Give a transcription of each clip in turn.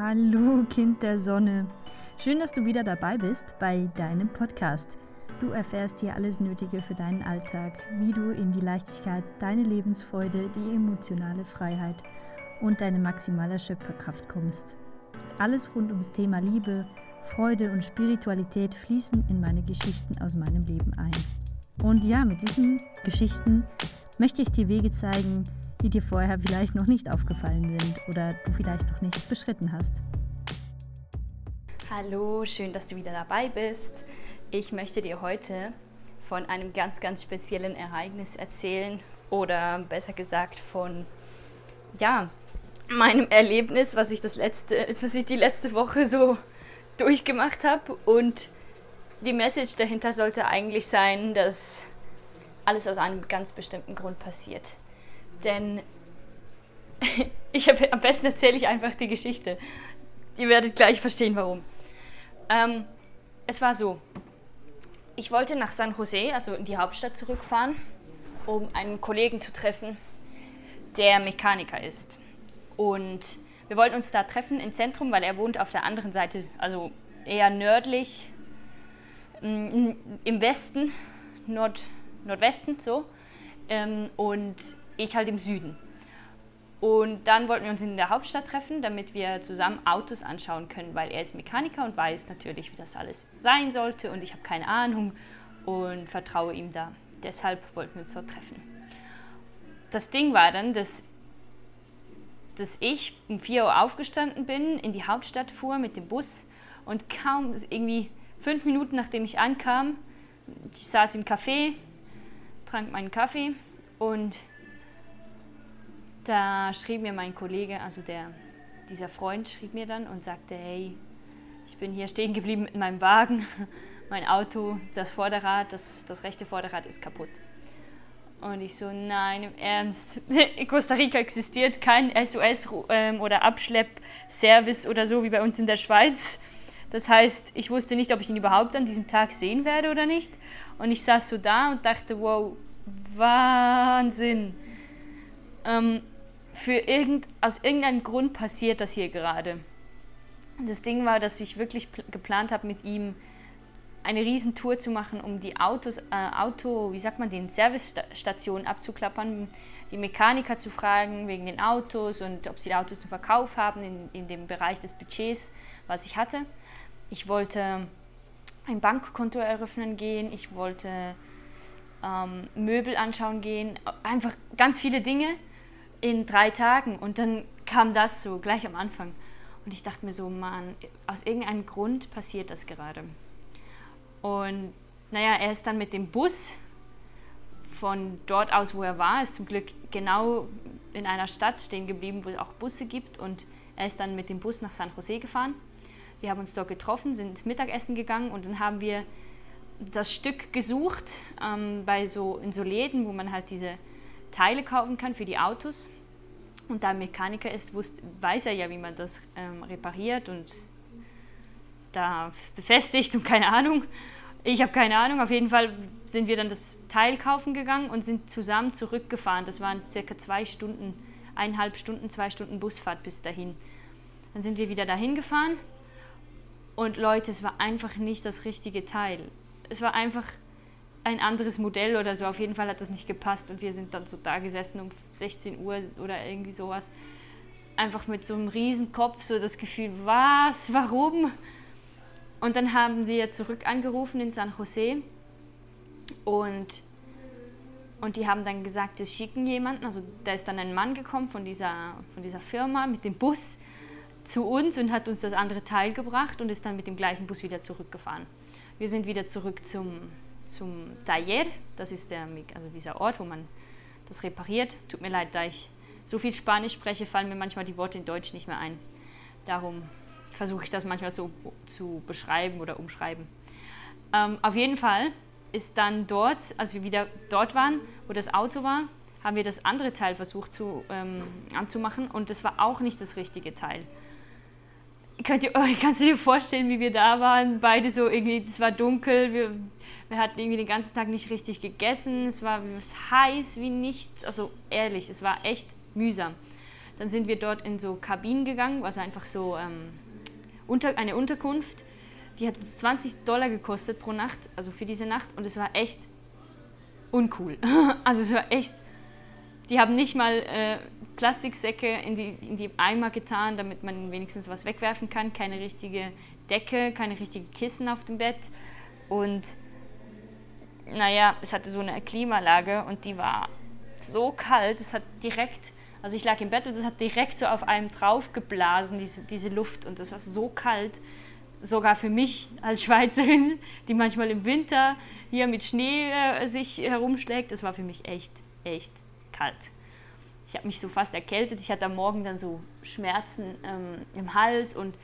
Hallo Kind der Sonne. Schön, dass du wieder dabei bist bei deinem Podcast. Du erfährst hier alles Nötige für deinen Alltag, wie du in die Leichtigkeit, deine Lebensfreude, die emotionale Freiheit und deine maximale Schöpferkraft kommst. Alles rund ums Thema Liebe, Freude und Spiritualität fließen in meine Geschichten aus meinem Leben ein. Und ja, mit diesen Geschichten möchte ich dir Wege zeigen, die dir vorher vielleicht noch nicht aufgefallen sind oder du vielleicht noch nicht beschritten hast. Hallo, schön, dass du wieder dabei bist. Ich möchte dir heute von einem ganz, ganz speziellen Ereignis erzählen oder besser gesagt von ja, meinem Erlebnis, was ich das letzte, was ich die letzte Woche so durchgemacht habe und die Message dahinter sollte eigentlich sein, dass alles aus einem ganz bestimmten Grund passiert. Denn ich habe am besten erzähle ich einfach die Geschichte. Ihr werdet gleich verstehen, warum. Ähm, es war so. Ich wollte nach San Jose, also in die Hauptstadt, zurückfahren, um einen Kollegen zu treffen, der Mechaniker ist. Und wir wollten uns da treffen im Zentrum, weil er wohnt auf der anderen Seite, also eher nördlich, mm, im Westen, Nord, Nordwesten so. Ähm, und ich halt im Süden. Und dann wollten wir uns in der Hauptstadt treffen, damit wir zusammen Autos anschauen können, weil er ist Mechaniker und weiß natürlich, wie das alles sein sollte und ich habe keine Ahnung und vertraue ihm da. Deshalb wollten wir uns dort treffen. Das Ding war dann, dass, dass ich um 4 Uhr aufgestanden bin, in die Hauptstadt fuhr mit dem Bus und kaum irgendwie fünf Minuten nachdem ich ankam, ich saß im Café, trank meinen Kaffee und da schrieb mir mein Kollege, also der, dieser Freund schrieb mir dann und sagte, hey, ich bin hier stehen geblieben mit meinem Wagen, mein Auto, das Vorderrad, das, das rechte Vorderrad ist kaputt. Und ich so, nein, im Ernst. In Costa Rica existiert kein SOS ähm, oder Abschleppservice oder so wie bei uns in der Schweiz. Das heißt, ich wusste nicht, ob ich ihn überhaupt an diesem Tag sehen werde oder nicht. Und ich saß so da und dachte, wow, Wahnsinn. Ähm, für irgend, aus irgendeinem Grund passiert das hier gerade. Das Ding war, dass ich wirklich geplant habe, mit ihm eine Riesentour zu machen, um die Autos, äh, Auto, wie sagt man, den Servicestationen abzuklappern, die Mechaniker zu fragen wegen den Autos und ob sie die Autos zum Verkauf haben in, in dem Bereich des Budgets, was ich hatte. Ich wollte ein Bankkonto eröffnen gehen, ich wollte ähm, Möbel anschauen gehen, einfach ganz viele Dinge in drei Tagen. Und dann kam das so gleich am Anfang. Und ich dachte mir so, Mann, aus irgendeinem Grund passiert das gerade. Und naja, er ist dann mit dem Bus von dort aus, wo er war, ist zum Glück genau in einer Stadt stehen geblieben, wo es auch Busse gibt. Und er ist dann mit dem Bus nach San Jose gefahren. Wir haben uns dort getroffen, sind Mittagessen gegangen und dann haben wir das Stück gesucht ähm, bei so, in so Läden, wo man halt diese Teile kaufen kann für die Autos. Und da er Mechaniker ist, wusste, weiß er ja, wie man das ähm, repariert und da befestigt und keine Ahnung. Ich habe keine Ahnung. Auf jeden Fall sind wir dann das Teil kaufen gegangen und sind zusammen zurückgefahren. Das waren circa zwei Stunden, eineinhalb Stunden, zwei Stunden Busfahrt bis dahin. Dann sind wir wieder dahin gefahren und Leute, es war einfach nicht das richtige Teil. Es war einfach ein anderes Modell oder so. Auf jeden Fall hat das nicht gepasst und wir sind dann so da gesessen um 16 Uhr oder irgendwie sowas. Einfach mit so einem riesen Kopf, so das Gefühl, was, warum? Und dann haben sie ja zurück angerufen in San Jose und, und die haben dann gesagt, sie schicken jemanden. Also da ist dann ein Mann gekommen von dieser, von dieser Firma mit dem Bus zu uns und hat uns das andere Teil gebracht und ist dann mit dem gleichen Bus wieder zurückgefahren. Wir sind wieder zurück zum, zum Taller, das ist der, also dieser Ort, wo man das repariert. Tut mir leid, da ich so viel Spanisch spreche, fallen mir manchmal die Worte in Deutsch nicht mehr ein. Darum versuche ich das manchmal zu, zu beschreiben oder umschreiben. Ähm, auf jeden Fall ist dann dort, als wir wieder dort waren, wo das Auto war, haben wir das andere Teil versucht zu, ähm, anzumachen und das war auch nicht das richtige Teil. Könnt ihr, kannst du dir vorstellen, wie wir da waren? Beide so irgendwie, es war dunkel, wir wir hatten irgendwie den ganzen Tag nicht richtig gegessen. Es war heiß wie nichts. Also ehrlich, es war echt mühsam. Dann sind wir dort in so Kabinen gegangen, also einfach so ähm, unter, eine Unterkunft. Die hat uns 20 Dollar gekostet pro Nacht, also für diese Nacht. Und es war echt uncool. also es war echt. Die haben nicht mal äh, Plastiksäcke in die, in die Eimer getan, damit man wenigstens was wegwerfen kann. Keine richtige Decke, keine richtigen Kissen auf dem Bett. Und naja, es hatte so eine Klimalage und die war so kalt, es hat direkt, also ich lag im Bett und es hat direkt so auf einem drauf geblasen, diese, diese Luft und das war so kalt, sogar für mich als Schweizerin, die manchmal im Winter hier mit Schnee äh, sich herumschlägt, das war für mich echt, echt kalt. Ich habe mich so fast erkältet, ich hatte am Morgen dann so Schmerzen ähm, im Hals und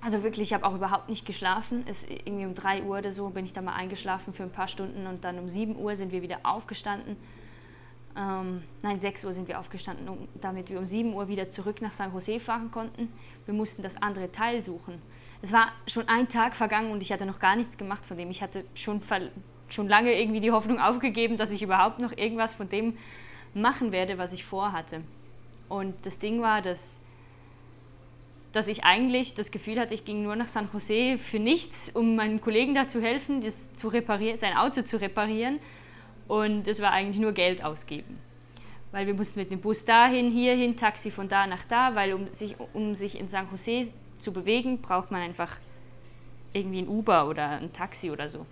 also wirklich, ich habe auch überhaupt nicht geschlafen. Es, irgendwie um 3 Uhr oder so bin ich dann mal eingeschlafen für ein paar Stunden und dann um 7 Uhr sind wir wieder aufgestanden. Ähm, nein, 6 Uhr sind wir aufgestanden, um, damit wir um 7 Uhr wieder zurück nach San Jose fahren konnten. Wir mussten das andere Teil suchen. Es war schon ein Tag vergangen und ich hatte noch gar nichts gemacht von dem. Ich hatte schon, schon lange irgendwie die Hoffnung aufgegeben, dass ich überhaupt noch irgendwas von dem machen werde, was ich vorhatte. Und das Ding war, dass dass ich eigentlich das Gefühl hatte, ich ging nur nach San Jose für nichts, um meinem Kollegen da zu helfen, das zu reparieren, sein Auto zu reparieren. Und das war eigentlich nur Geld ausgeben. Weil wir mussten mit dem Bus dahin, hierhin, Taxi von da nach da, weil um sich, um sich in San Jose zu bewegen, braucht man einfach irgendwie ein Uber oder ein Taxi oder so.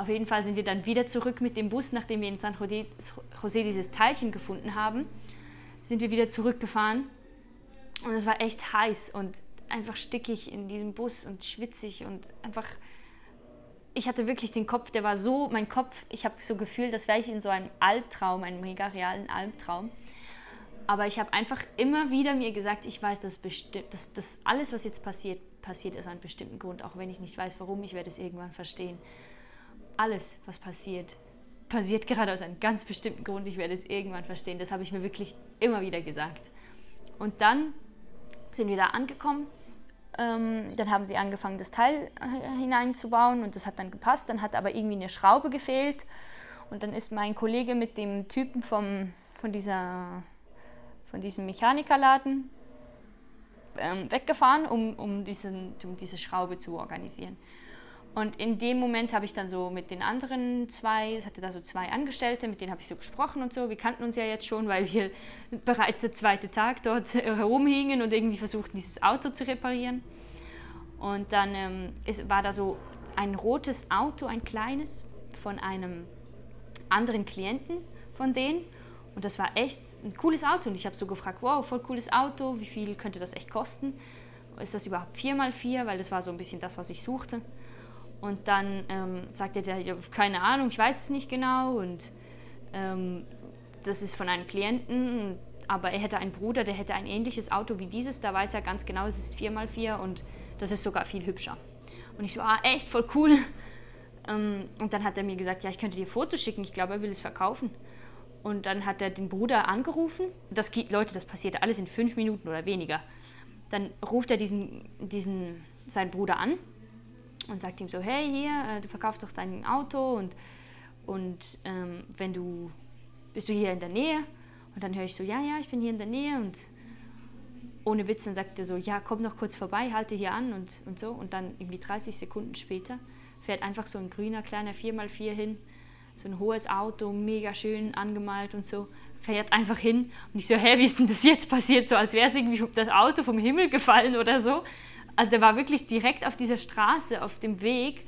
Auf jeden Fall sind wir dann wieder zurück mit dem Bus, nachdem wir in San Jose dieses Teilchen gefunden haben, sind wir wieder zurückgefahren und es war echt heiß und einfach stickig in diesem Bus und schwitzig und einfach. Ich hatte wirklich den Kopf, der war so, mein Kopf, ich habe so gefühlt, das wäre ich in so einem Albtraum, einem mega realen Albtraum. Aber ich habe einfach immer wieder mir gesagt, ich weiß, dass, dass, dass alles, was jetzt passiert, passiert aus einem bestimmten Grund, auch wenn ich nicht weiß, warum, ich werde es irgendwann verstehen. Alles, was passiert, passiert gerade aus einem ganz bestimmten Grund, ich werde es irgendwann verstehen. Das habe ich mir wirklich immer wieder gesagt. Und dann sind wir da angekommen. Ähm, dann haben sie angefangen, das Teil hineinzubauen und das hat dann gepasst. Dann hat aber irgendwie eine Schraube gefehlt. Und dann ist mein Kollege mit dem Typen vom, von, dieser, von diesem Mechanikerladen ähm, weggefahren, um, um, diesen, um diese Schraube zu organisieren. Und in dem Moment habe ich dann so mit den anderen zwei, es hatte da so zwei Angestellte, mit denen habe ich so gesprochen und so. Wir kannten uns ja jetzt schon, weil wir bereits der zweite Tag dort herumhingen und irgendwie versuchten, dieses Auto zu reparieren. Und dann ähm, ist, war da so ein rotes Auto, ein kleines, von einem anderen Klienten von denen. Und das war echt ein cooles Auto. Und ich habe so gefragt, wow, voll cooles Auto, wie viel könnte das echt kosten? Ist das überhaupt 4x4? Weil das war so ein bisschen das, was ich suchte. Und dann ähm, sagte der, keine Ahnung, ich weiß es nicht genau. Und ähm, das ist von einem Klienten, aber er hätte einen Bruder, der hätte ein ähnliches Auto wie dieses. Da weiß er ganz genau, es ist 4x4 und das ist sogar viel hübscher. Und ich so, ah, echt, voll cool. Ähm, und dann hat er mir gesagt, ja, ich könnte dir Fotos schicken, ich glaube, er will es verkaufen. Und dann hat er den Bruder angerufen. Das, Leute, das passiert alles in fünf Minuten oder weniger. Dann ruft er diesen, diesen, seinen Bruder an und sagt ihm so, hey, hier, äh, du verkaufst doch dein Auto und, und ähm, wenn du, bist du hier in der Nähe? Und dann höre ich so, ja, ja, ich bin hier in der Nähe und ohne Witz, dann sagt er so, ja, komm noch kurz vorbei, halte hier an und, und so. Und dann irgendwie 30 Sekunden später fährt einfach so ein grüner kleiner 4x4 hin, so ein hohes Auto, mega schön angemalt und so, fährt einfach hin. Und ich so, hä, wie ist denn das jetzt passiert? So als wäre es irgendwie das Auto vom Himmel gefallen oder so. Also der war wirklich direkt auf dieser Straße, auf dem Weg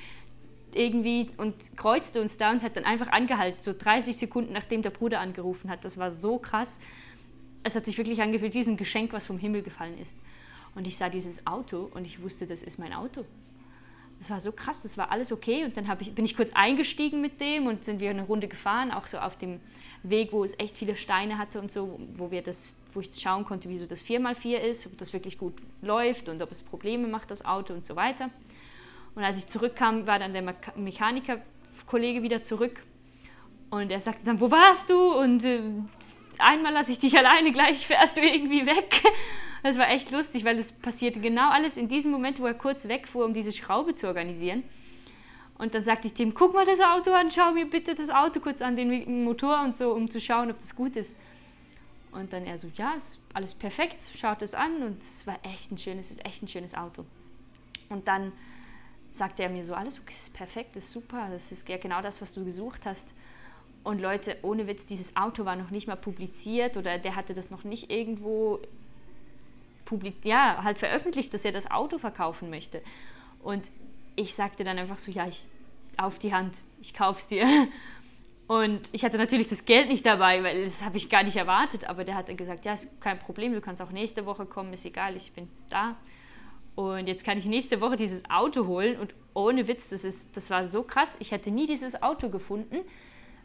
irgendwie und kreuzte uns da und hat dann einfach angehalten, so 30 Sekunden nachdem der Bruder angerufen hat. Das war so krass. Es hat sich wirklich angefühlt wie ein Geschenk, was vom Himmel gefallen ist. Und ich sah dieses Auto und ich wusste, das ist mein Auto. Das war so krass, das war alles okay. Und dann ich, bin ich kurz eingestiegen mit dem und sind wir eine Runde gefahren, auch so auf dem Weg, wo es echt viele Steine hatte und so, wo wir das wo ich schauen konnte, wieso das 4x4 ist, ob das wirklich gut läuft und ob es Probleme macht, das Auto und so weiter. Und als ich zurückkam, war dann der Mechanikerkollege wieder zurück und er sagte dann, wo warst du? Und äh, einmal lasse ich dich alleine, gleich fährst du irgendwie weg. Das war echt lustig, weil es passierte genau alles in diesem Moment, wo er kurz wegfuhr, um diese Schraube zu organisieren. Und dann sagte ich dem, guck mal das Auto an, schau mir bitte das Auto kurz an, den Motor und so, um zu schauen, ob das gut ist. Und dann er so, ja, ist alles perfekt, schaut es an und es war echt ein schönes, ist echt ein schönes Auto. Und dann sagte er mir so, alles ist perfekt, ist super, das ist genau das, was du gesucht hast. Und Leute, ohne Witz, dieses Auto war noch nicht mal publiziert oder der hatte das noch nicht irgendwo publik ja, halt veröffentlicht, dass er das Auto verkaufen möchte. Und ich sagte dann einfach so, ja, ich auf die Hand, ich kauf's dir. Und ich hatte natürlich das Geld nicht dabei, weil das habe ich gar nicht erwartet. Aber der hat dann gesagt, ja, ist kein Problem, du kannst auch nächste Woche kommen, ist egal, ich bin da. Und jetzt kann ich nächste Woche dieses Auto holen. Und ohne Witz, das, ist, das war so krass. Ich hätte nie dieses Auto gefunden,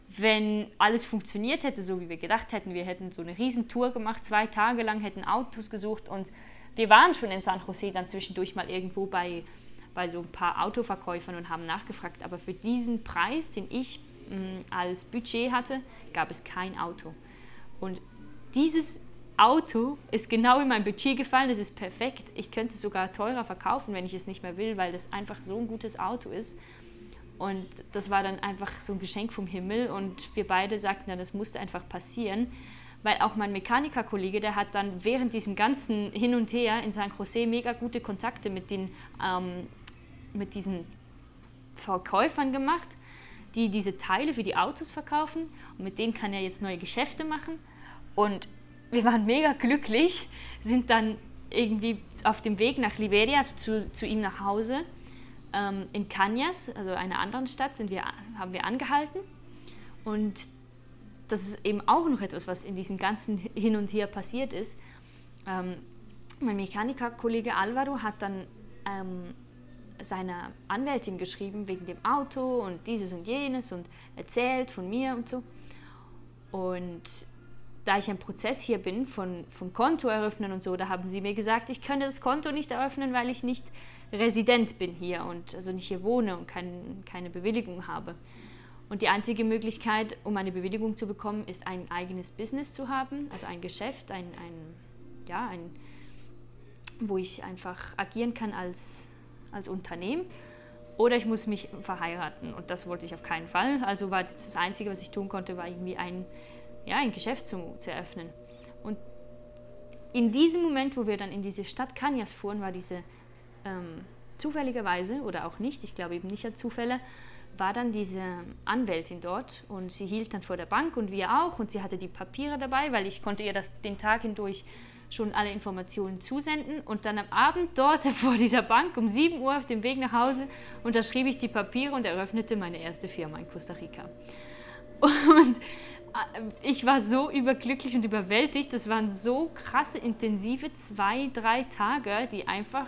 wenn alles funktioniert hätte, so wie wir gedacht hätten. Wir hätten so eine Riesentour gemacht, zwei Tage lang, hätten Autos gesucht. Und wir waren schon in San Jose dann zwischendurch mal irgendwo bei, bei so ein paar Autoverkäufern und haben nachgefragt. Aber für diesen Preis, den ich mh, mm, als Budget hatte, gab es kein Auto. Und dieses Auto ist genau in mein Budget gefallen, das ist perfekt. Ich könnte es sogar teurer verkaufen, wenn ich es nicht mehr will, weil das einfach so ein gutes Auto ist. Und das war dann einfach so ein Geschenk vom Himmel. Und wir beide sagten dann, das musste einfach passieren, weil auch mein Mechanikerkollege, der hat dann während diesem ganzen Hin und Her in San Jose mega gute Kontakte mit, den, ähm, mit diesen Verkäufern gemacht, die diese Teile für die Autos verkaufen. Und mit denen kann er jetzt neue Geschäfte machen. Und wir waren mega glücklich, sind dann irgendwie auf dem Weg nach Liberia, also zu, zu ihm nach Hause. Ähm, in Cañas, also einer anderen Stadt, sind wir, haben wir angehalten. Und das ist eben auch noch etwas, was in diesem ganzen Hin und Her passiert ist. Ähm, mein Mechanikerkollege Alvaro hat dann ähm, seiner Anwältin geschrieben wegen dem Auto und dieses und jenes und erzählt von mir und so. Und da ich ein Prozess hier bin von, von Konto eröffnen und so, da haben sie mir gesagt, ich könne das Konto nicht eröffnen, weil ich nicht Resident bin hier und also nicht hier wohne und kein, keine Bewilligung habe. Und die einzige Möglichkeit, um eine Bewilligung zu bekommen, ist ein eigenes Business zu haben, also ein Geschäft, ein, ein, ja, ein, wo ich einfach agieren kann als, als Unternehmen. Oder ich muss mich verheiraten und das wollte ich auf keinen Fall. Also war das Einzige, was ich tun konnte, war irgendwie ein ja, ein Geschäft zu, zu eröffnen. Und in diesem Moment, wo wir dann in diese Stadt Kanyas fuhren, war diese ähm, zufälligerweise oder auch nicht, ich glaube eben nicht an Zufälle, war dann diese Anwältin dort und sie hielt dann vor der Bank und wir auch und sie hatte die Papiere dabei, weil ich konnte ihr das den Tag hindurch schon alle Informationen zusenden und dann am Abend dort vor dieser Bank um 7 Uhr auf dem Weg nach Hause unterschrieb ich die Papiere und eröffnete meine erste Firma in Costa Rica. Und ich war so überglücklich und überwältigt. Das waren so krasse, intensive zwei, drei Tage, die einfach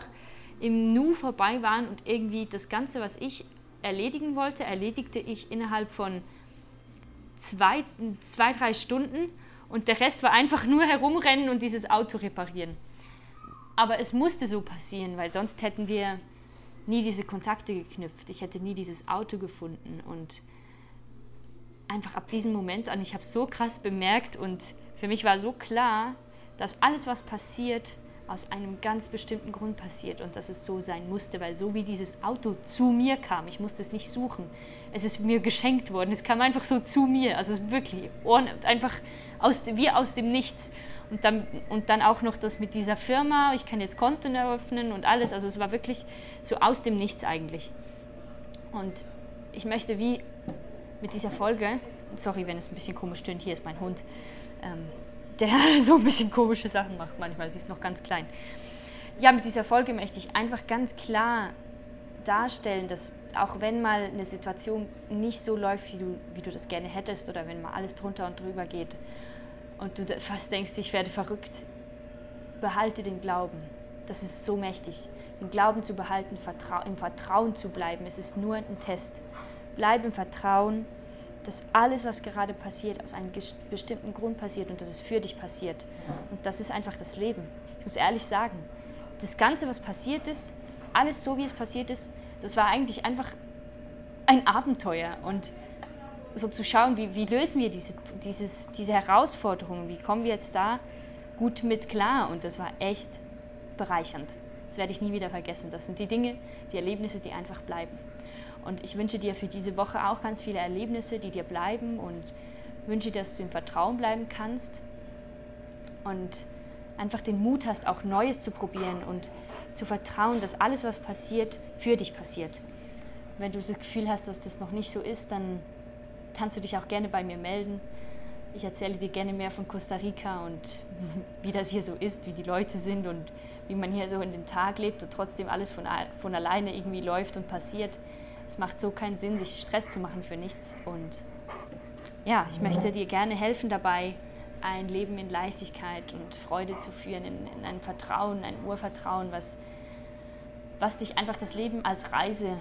im Nu vorbei waren und irgendwie das Ganze, was ich erledigen wollte, erledigte ich innerhalb von zwei, zwei drei Stunden und der Rest war einfach nur herumrennen und dieses Auto reparieren. Aber es musste so passieren, weil sonst hätten wir nie diese Kontakte geknüpft. Ich hätte nie dieses Auto gefunden und einfach ab diesem Moment an, ich habe so krass bemerkt und für mich war so klar, dass alles, was passiert, aus einem ganz bestimmten Grund passiert und dass es so sein musste, weil so wie dieses Auto zu mir kam, ich musste es nicht suchen, es ist mir geschenkt worden, es kam einfach so zu mir, also wirklich einfach aus, wie aus dem Nichts. Und dann, und dann auch noch das mit dieser Firma, ich kann jetzt Konten eröffnen und alles, also es war wirklich so aus dem Nichts eigentlich. Und ich möchte wie mit dieser Folge, sorry, wenn es ein bisschen komisch stöhnt, hier ist mein Hund, ähm, der so ein bisschen komische Sachen macht manchmal, sie ist noch ganz klein. Ja, mit dieser Folge möchte ich einfach ganz klar darstellen, dass auch wenn mal eine Situation nicht so läuft, wie du, wie du das gerne hättest oder wenn mal alles drunter und drüber geht und du fast denkst, ich werde verrückt, behalte den Glauben. Das ist so mächtig. Den Glauben zu behalten, im Vertrauen zu bleiben. Es ist nur ein Test. Bleib im Vertrauen, dass alles, was gerade passiert, aus einem bestimmten Grund passiert und dass es für dich passiert. Und das ist einfach das Leben. Ich muss ehrlich sagen, das Ganze, was passiert ist, alles so, wie es passiert ist, das war eigentlich einfach ein Abenteuer. Und so zu schauen, wie, wie lösen wir diese, dieses, diese Herausforderungen, wie kommen wir jetzt da gut mit klar. Und das war echt bereichernd. Das werde ich nie wieder vergessen. Das sind die Dinge, die Erlebnisse, die einfach bleiben. Und ich wünsche dir für diese Woche auch ganz viele Erlebnisse, die dir bleiben und wünsche, dass du im Vertrauen bleiben kannst und einfach den Mut hast, auch Neues zu probieren und zu vertrauen, dass alles, was passiert, für dich passiert. Wenn du das Gefühl hast, dass das noch nicht so ist, dann kannst du dich auch gerne bei mir melden. Ich erzähle dir gerne mehr von Costa Rica und wie das hier so ist, wie die Leute sind und wie man hier so in den Tag lebt und trotzdem alles von, von alleine irgendwie läuft und passiert. Es macht so keinen Sinn, sich Stress zu machen für nichts. Und ja, ich möchte dir gerne helfen dabei, ein Leben in Leichtigkeit und Freude zu führen, in, in ein Vertrauen, ein Urvertrauen, was, was dich einfach das Leben als Reise,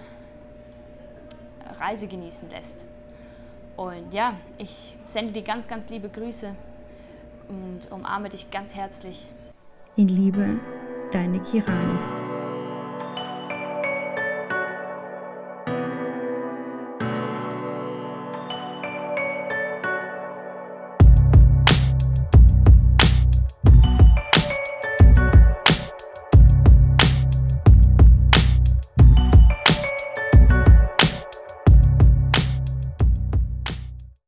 Reise genießen lässt. Und ja, ich sende dir ganz, ganz liebe Grüße und umarme dich ganz herzlich. In Liebe, deine Kirani.